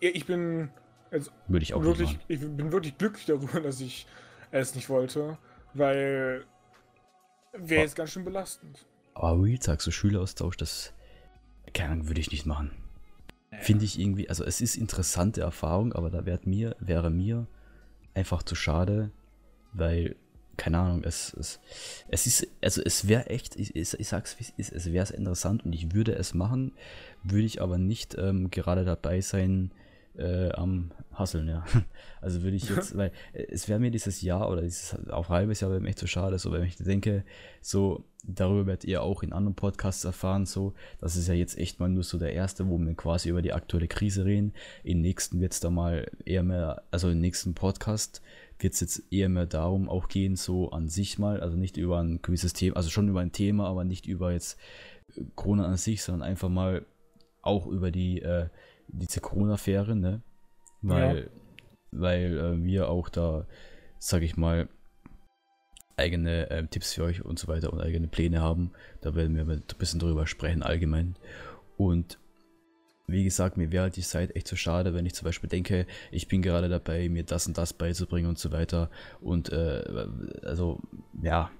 ich bin also würde ich auch wirklich, ich bin wirklich glücklich darüber, dass ich es nicht wollte, weil wäre jetzt ganz schön belastend. Aber Real Talk, so Schüleraustausch, das keine Ahnung, würde ich nicht machen. Naja. Finde ich irgendwie, also es ist interessante Erfahrung, aber da wäre mir, wäre mir einfach zu schade, weil, keine Ahnung, es, es, es ist, also es wäre echt, ich, ich, ich sag's wie es ist, es wäre interessant und ich würde es machen, würde ich aber nicht ähm, gerade dabei sein, äh, am Hasseln, ja. Also würde ich jetzt, weil äh, es wäre mir dieses Jahr oder dieses auch halbes Jahr wäre mir echt so schade, so wenn ich denke, so darüber werdet ihr auch in anderen Podcasts erfahren, so, das ist ja jetzt echt mal nur so der erste, wo wir quasi über die aktuelle Krise reden. Im nächsten wird es da mal eher mehr, also im nächsten Podcast wird es jetzt eher mehr darum auch gehen, so an sich mal, also nicht über ein gewisses Thema, also schon über ein Thema, aber nicht über jetzt Corona an sich, sondern einfach mal auch über die äh, diese Corona-Affäre, ne? Weil, ja. weil äh, wir auch da, sag ich mal, eigene äh, Tipps für euch und so weiter und eigene Pläne haben. Da werden wir ein bisschen drüber sprechen, allgemein. Und wie gesagt, mir wäre halt die Zeit echt so schade, wenn ich zum Beispiel denke, ich bin gerade dabei, mir das und das beizubringen und so weiter. Und äh, also, ja.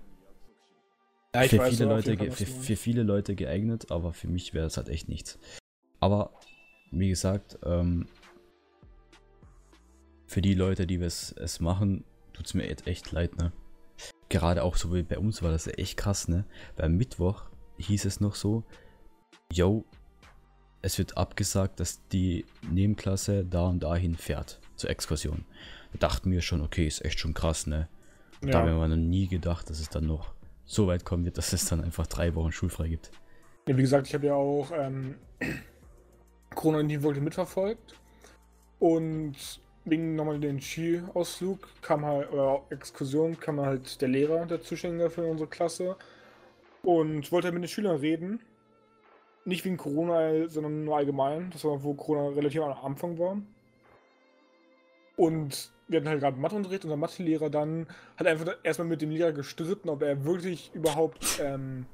ja für, viele Leute, für, für, viele Leute geeignet, aber für mich wäre es halt echt nichts. Aber wie gesagt, ähm, für die Leute, die es, es machen, tut es mir jetzt echt leid, ne? Gerade auch so wie bei uns war das echt krass, ne? Beim Mittwoch hieß es noch so, yo, es wird abgesagt, dass die Nebenklasse da und dahin fährt zur Exkursion. Da dachten wir schon, okay, ist echt schon krass, ne? Ja. Da haben wir noch nie gedacht, dass es dann noch so weit kommen wird, dass es dann einfach drei Wochen schulfrei gibt. Ja, wie gesagt, ich habe ja auch ähm, Corona in die Wolke mitverfolgt. Und wegen nochmal den Ski-Ausflug kam halt, oder Exkursion, kam halt der Lehrer, der Zuständige für unsere Klasse. Und wollte halt mit den Schülern reden. Nicht wegen Corona, sondern nur allgemein. Das war, wo Corona relativ am Anfang war. Und wir hatten halt gerade Matheunterricht. Unser Mathelehrer dann hat einfach erstmal mit dem Lehrer gestritten, ob er wirklich überhaupt ähm,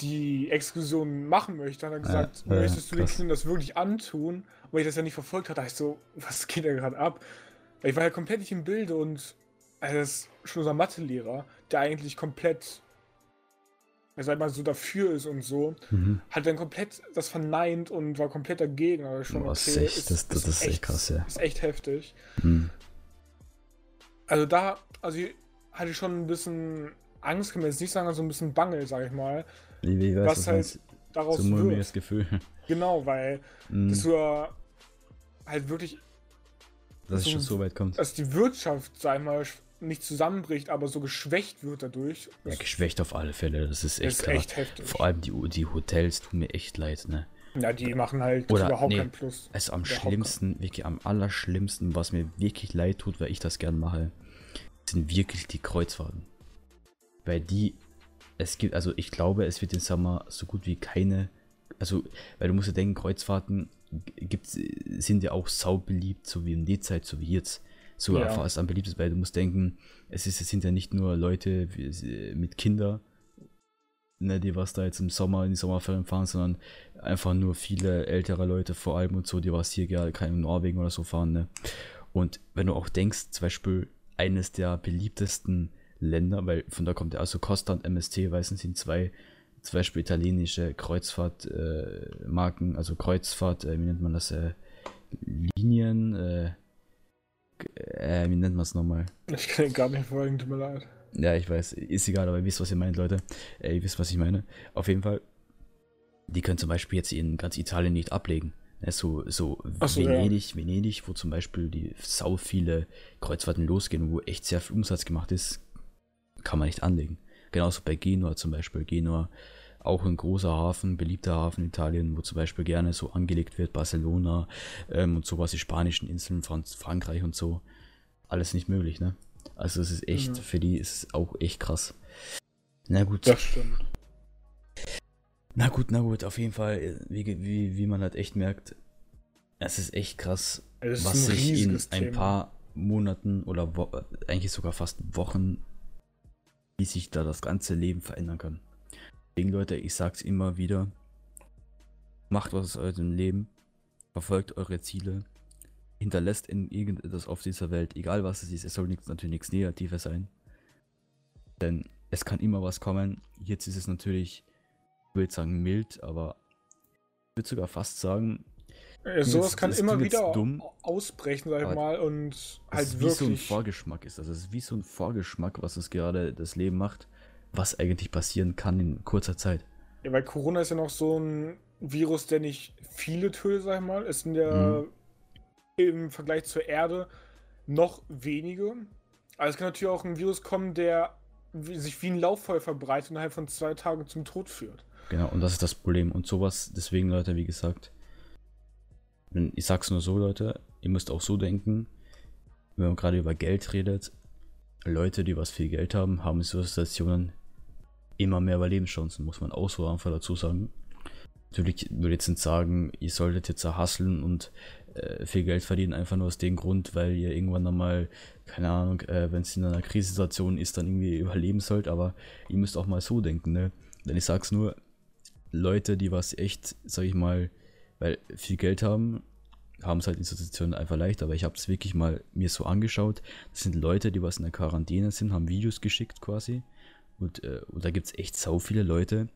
die Exkursion machen möchte, hat er gesagt, ja, möchtest du den Kindern das wirklich antun? Weil ich das ja nicht verfolgt hatte, dachte ich so, was geht da gerade ab? Ich war ja komplett nicht im Bilde und also das ist schon unser Mathelehrer, der eigentlich komplett, sag mal, so dafür ist und so, mhm. hat dann komplett das verneint und war komplett dagegen. Also schon Boah, okay, echt, ist, das, das, ist, echt krass, ja. Ist echt heftig. Mhm. Also da, also ich hatte ich schon ein bisschen Angst, kann man jetzt nicht sagen, also ein bisschen Bange, sag ich mal. Wie weiß, was halt daraus so ein wird. Gefühl. Genau, weil mm. das so halt wirklich. Dass es schon so weit kommt. Dass die Wirtschaft, sag ich mal, nicht zusammenbricht, aber so geschwächt wird dadurch. Ja, geschwächt auf alle Fälle. Das ist echt, ist echt heftig. Vor allem die, die Hotels tun mir echt leid, ne? Ja, die machen halt Oder, überhaupt nee, keinen Plus. Also am schlimmsten, wirklich am allerschlimmsten, was mir wirklich leid tut, weil ich das gern mache, sind wirklich die Kreuzfahrten. Weil die es gibt, also ich glaube, es wird im Sommer so gut wie keine, also, weil du musst ja denken, Kreuzfahrten gibt's, sind ja auch sau beliebt, so wie in der Zeit, so wie jetzt. Sogar ja. fast am beliebtesten, weil du musst denken, es, ist, es sind ja nicht nur Leute mit Kindern, ne, die was da jetzt im Sommer in die Sommerferien fahren, sondern einfach nur viele ältere Leute vor allem und so, die was hier gerne in Norwegen oder so fahren, ne. Und wenn du auch denkst, zum Beispiel eines der beliebtesten Länder, weil von da kommt ja also Costa und MST, weißen sind zwei, zum Beispiel italienische Kreuzfahrtmarken, äh, also Kreuzfahrt, äh, wie nennt man das, äh, Linien, äh, äh, wie nennt man es nochmal? Ich kann gar nicht folgen, tut mir leid. Ja, ich weiß, ist egal, aber ihr wisst, was ihr meint, Leute. Äh, ihr wisst, was ich meine. Auf jeden Fall, die können zum Beispiel jetzt in ganz Italien nicht ablegen. So, so, so Venedig, ja. Venedig, wo zum Beispiel die sau viele Kreuzfahrten losgehen, wo echt sehr viel Umsatz gemacht ist, kann man nicht anlegen. Genauso bei Genua zum Beispiel. Genua auch ein großer Hafen, beliebter Hafen in Italien, wo zum Beispiel gerne so angelegt wird, Barcelona ähm, und sowas, die spanischen Inseln, Franz Frankreich und so. Alles nicht möglich, ne? Also es ist echt, mhm. für die ist es auch echt krass. Na gut. Das stimmt. Na gut, na gut, auf jeden Fall, wie, wie, wie man halt echt merkt, es ist echt krass, ist was sich in ein Thema. paar Monaten oder eigentlich sogar fast Wochen, wie sich da das ganze Leben verändern kann. Deswegen, Leute, ich sag's immer wieder, macht was aus eurem Leben, verfolgt eure Ziele, hinterlässt in irgendetwas auf dieser Welt, egal was es ist, es soll nichts, natürlich nichts Negatives sein. Denn es kann immer was kommen. Jetzt ist es natürlich, ich will sagen mild, aber ich würde sogar fast sagen, Ja, sowas kann das immer wieder dumm, ausbrechen, sag ich mal, und halt es wie so ein wirklich. Vorgeschmack ist. Also es ist wie so ein Vorgeschmack, was es gerade das Leben macht, was eigentlich passieren kann in kurzer Zeit. Ja, weil Corona ist ja noch so ein Virus, der nicht viele tötet, sag ich mal. Es sind ja Mhm. im Vergleich zur Erde noch wenige. Aber es kann natürlich auch ein Virus kommen, der sich wie ein Lauffeuer verbreitet und innerhalb von zwei Tagen zum Tod führt. Genau, und das ist das Problem. Und sowas, deswegen, Leute, wie gesagt, ich sag's nur so, Leute, ihr müsst auch so denken, wenn man gerade über Geld redet, Leute, die was viel Geld haben, haben in so Situationen immer mehr Überlebenschancen, muss man auch so einfach dazu sagen. Natürlich würde ich jetzt nicht sagen, ihr solltet jetzt hustlen und äh, viel Geld verdienen, einfach nur aus dem Grund, weil ihr irgendwann einmal, keine Ahnung, äh, wenn es in einer Krisensituation ist, dann irgendwie überleben sollt, aber ihr müsst auch mal so denken, ne? Denn ich sag's nur, Leute, die was echt, sag ich mal, weil viel Geld haben, haben es halt in Situationen einfach leicht, aber ich habe es wirklich mal mir so angeschaut. Das sind Leute, die was in der Quarantäne sind, haben Videos geschickt quasi. Und, äh, und da gibt es echt sau viele Leute,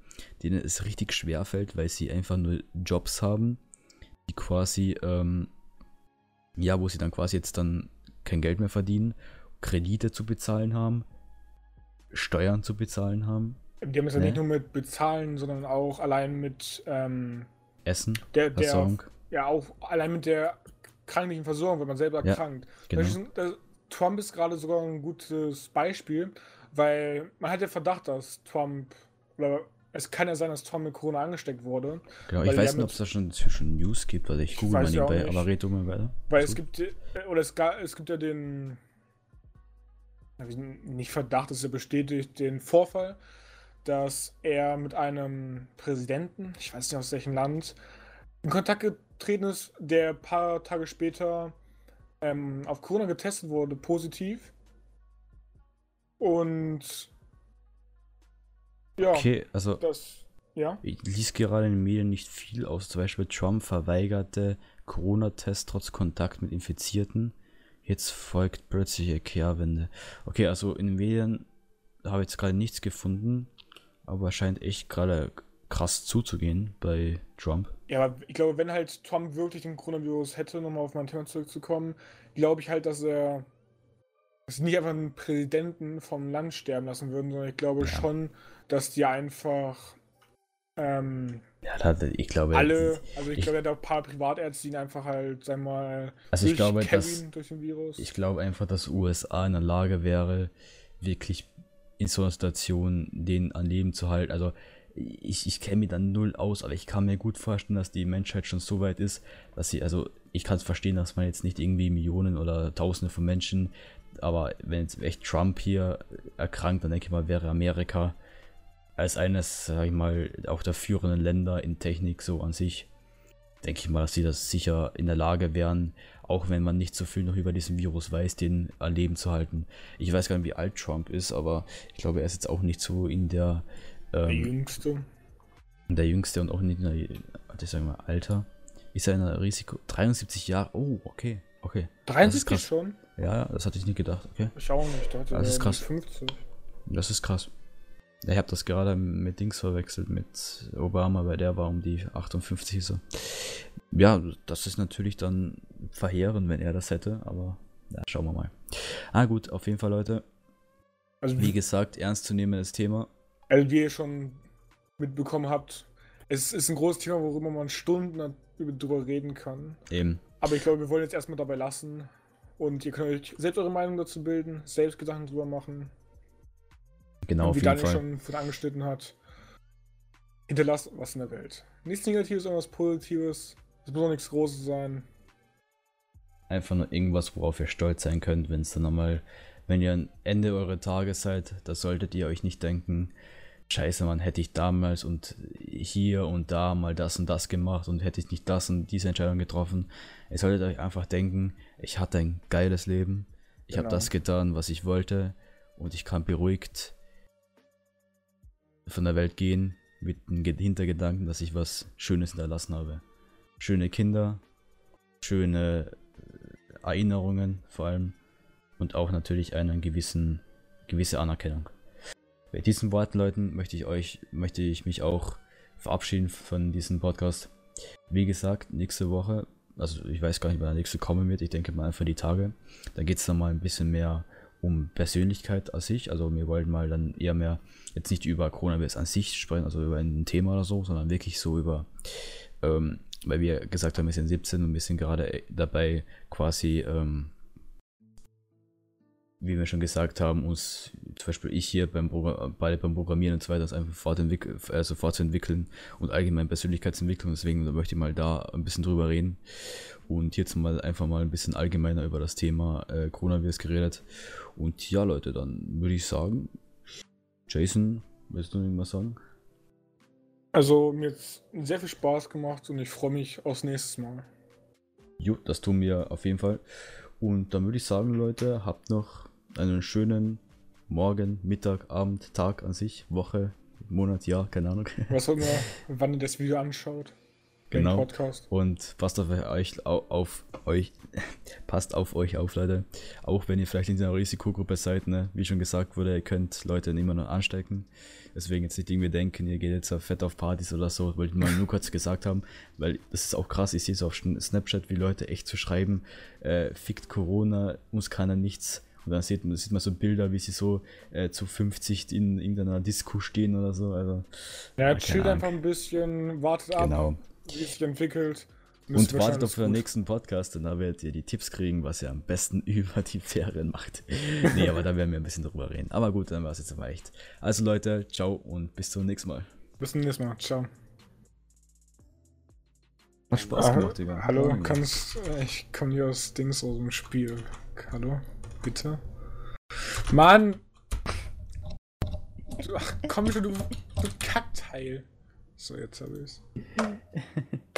denen es richtig schwer fällt, weil sie einfach nur Jobs haben, die quasi, ähm, ja, wo sie dann quasi jetzt dann kein Geld mehr verdienen, Kredite zu bezahlen haben, Steuern zu bezahlen haben, Die haben es ja Ne? nicht nur mit Bezahlen, sondern auch allein mit ähm, Essen, der, der Versorgung. ja auch allein mit der kranklichen Versorgung, wenn man selber Ja, krankt. Genau. Trump ist gerade sogar ein gutes Beispiel, weil man hat ja Verdacht, dass Trump, oder es kann ja sein, dass Trump mit Corona angesteckt wurde, Genau, ich weiß nicht, ob es da schon zwischen News gibt, weil ich google mal ja nebenbei, aber red du mal weiter. weil es gut. gibt, äh, oder es, es gibt ja den, nicht Verdacht, es ist ja bestätigt, den Vorfall, dass er mit einem Präsidenten, ich weiß nicht aus welchem Land, in Kontakt getreten ist, der ein paar Tage später ähm, auf Corona getestet wurde, positiv. Und ja, Okay, also das, ja. ich lies gerade in den Medien nicht viel aus. Zum Beispiel Trump verweigerte Corona-Test trotz Kontakt mit Infizierten. Jetzt folgt plötzliche Kehrwende. Okay, also in den Medien habe ich jetzt gerade nichts gefunden, aber scheint echt gerade krass zuzugehen bei Trump. Ja, aber ich glaube, wenn halt Trump wirklich den Coronavirus hätte, nochmal auf mein Thema zurückzukommen, glaube ich halt, dass er dass nicht einfach einen Präsidenten vom Land sterben lassen würden, sondern ich glaube Ja. schon, dass die einfach ähm, Ja, da, ich glaube, alle, also ich, ich- glaube, er hat auch ein paar Privatärzte, die ihn einfach halt, sagen wir mal, Also ich glaube, dass- durch den Virus. Ich glaube einfach, dass USA in der Lage wäre, wirklich in so einer Situation den an Leben zu halten. Also ich, ich kenne mich dann null aus, aber ich kann mir gut vorstellen, dass die Menschheit schon so weit ist, dass sie, also ich kann es verstehen, dass man jetzt nicht irgendwie Millionen oder Tausende von Menschen, aber wenn jetzt echt Trump hier erkrankt, dann denke ich mal, wäre Amerika als eines, sag ich mal, auch der führenden Länder in Technik so an sich, denke ich mal, dass sie das sicher in der Lage wären, auch wenn man nicht so viel noch über diesen Virus weiß, den am Leben zu halten. Ich weiß gar nicht, wie alt Trump ist, aber ich glaube, er ist jetzt auch nicht so in der, der ähm, Jüngste. der Jüngste und auch nicht in der, ich sag mal, Alter. Ist er in der Risiko, 73 Jahre, oh, okay, okay. Das ist 73 krass. schon? Ja, das hatte ich nicht gedacht, okay. Ich auch nicht, ich dachte, Das ist krass. 50. Das ist krass. Ich habe das gerade mit Dings verwechselt, mit Obama, weil der war um die 58 so. Ja, das ist natürlich dann verheerend, wenn er das hätte, aber ja, schauen wir mal. Ah gut, auf jeden Fall, Leute. Also, Wie gesagt, ernstzunehmendes Thema. Also wie ihr schon mitbekommen habt, es ist ein großes Thema, worüber man Stunden drüber reden kann. Eben. Aber ich glaube, wir wollen jetzt erstmal dabei lassen. Und ihr könnt euch selbst eure Meinung dazu bilden, selbst Gedanken drüber machen. Genau, und wie Daniel schon von angeschnitten hat. Hinterlasst was in der Welt. Nichts Negatives, sondern was Positives. Es muss auch nichts Großes sein. Einfach nur irgendwas, worauf ihr stolz sein könnt, wenn es dann nochmal, wenn ihr am Ende eurer Tage seid, da solltet ihr euch nicht denken, scheiße, man, hätte ich damals und hier und da mal das und das gemacht und hätte ich nicht das und diese Entscheidung getroffen. Ihr solltet euch einfach denken, ich hatte ein geiles Leben, ich genau. habe das getan, was ich wollte und ich kann beruhigt von der Welt gehen mit dem Hintergedanken, dass ich was Schönes hinterlassen habe. Schöne Kinder, schöne äh, Erinnerungen vor allem und auch natürlich eine gewissen, gewisse Anerkennung. Bei diesen Worten, Leuten, möchte ich euch, möchte ich mich auch verabschieden von diesem Podcast. Wie gesagt, nächste Woche, also ich weiß gar nicht, wann der nächste kommen wird, ich denke mal für die Tage. Da geht es dann mal ein bisschen mehr um Persönlichkeit als sich. Also wir wollten mal dann eher mehr, jetzt nicht über Coronavirus an sich sprechen, also über ein Thema oder so, sondern wirklich so über, ähm, weil wir gesagt haben, wir sind 17 und wir sind gerade dabei quasi ähm, wie wir schon gesagt haben, uns zum Beispiel ich hier beim, beide beim Programmieren und so weiter, einfach fortentwickeln, also fortzuentwickeln und allgemein Persönlichkeitsentwicklung. Deswegen möchte ich mal da ein bisschen drüber reden und jetzt mal einfach mal ein bisschen allgemeiner über das Thema äh, Coronavirus geredet. Und ja, Leute, dann würde ich sagen, Jason, willst du noch irgendwas sagen? Also, mir hat sehr viel Spaß gemacht und ich freue mich aufs nächste Mal. Jo, das tun wir auf jeden Fall. Und dann würde ich sagen, Leute, habt noch einen schönen Morgen, Mittag, Abend, Tag an sich, Woche, Monat, Jahr, keine Ahnung. Was auch immer, wann ihr das Video anschaut. Genau. Podcast. Und passt auf euch, auf euch, passt auf euch auf, Leute. Auch wenn ihr vielleicht in einer Risikogruppe seid, ne? Wie schon gesagt wurde, ihr könnt Leute immer noch anstecken. Deswegen jetzt nicht irgendwie denken, ihr geht jetzt auf fett auf Partys oder so, wollte ich mal nur kurz gesagt haben, weil das ist auch krass, ich sehe es auf Snapchat, wie Leute echt zu schreiben, äh, fickt Corona, uns keiner nichts und dann sieht man, sieht man so Bilder, wie sie so äh, zu 50 in irgendeiner Disco stehen oder so. Also, ja, chillt einfach ein bisschen, wartet genau. ab, wie es sich entwickelt. Und wartet auf den nächsten Podcast und da werdet ihr die Tipps kriegen, was ihr am besten über die Ferien macht. nee, aber da werden wir ein bisschen drüber reden. Aber gut, dann war es jetzt aber echt. Also Leute, ciao und bis zum nächsten Mal. Bis zum nächsten Mal, ciao. Hat Spaß ah, gemacht, Digga. Hallo, kannst, ich komme hier aus Dings aus dem Spiel. Hallo? Bitte. Mann! Du, ach, komm schon, du, du Kackteil. So, jetzt habe ich's.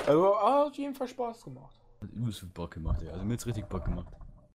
Also, hat auf jeden Fall Spaß gemacht. Übelst viel Bock gemacht, ja. Also mir hat's richtig Bock gemacht.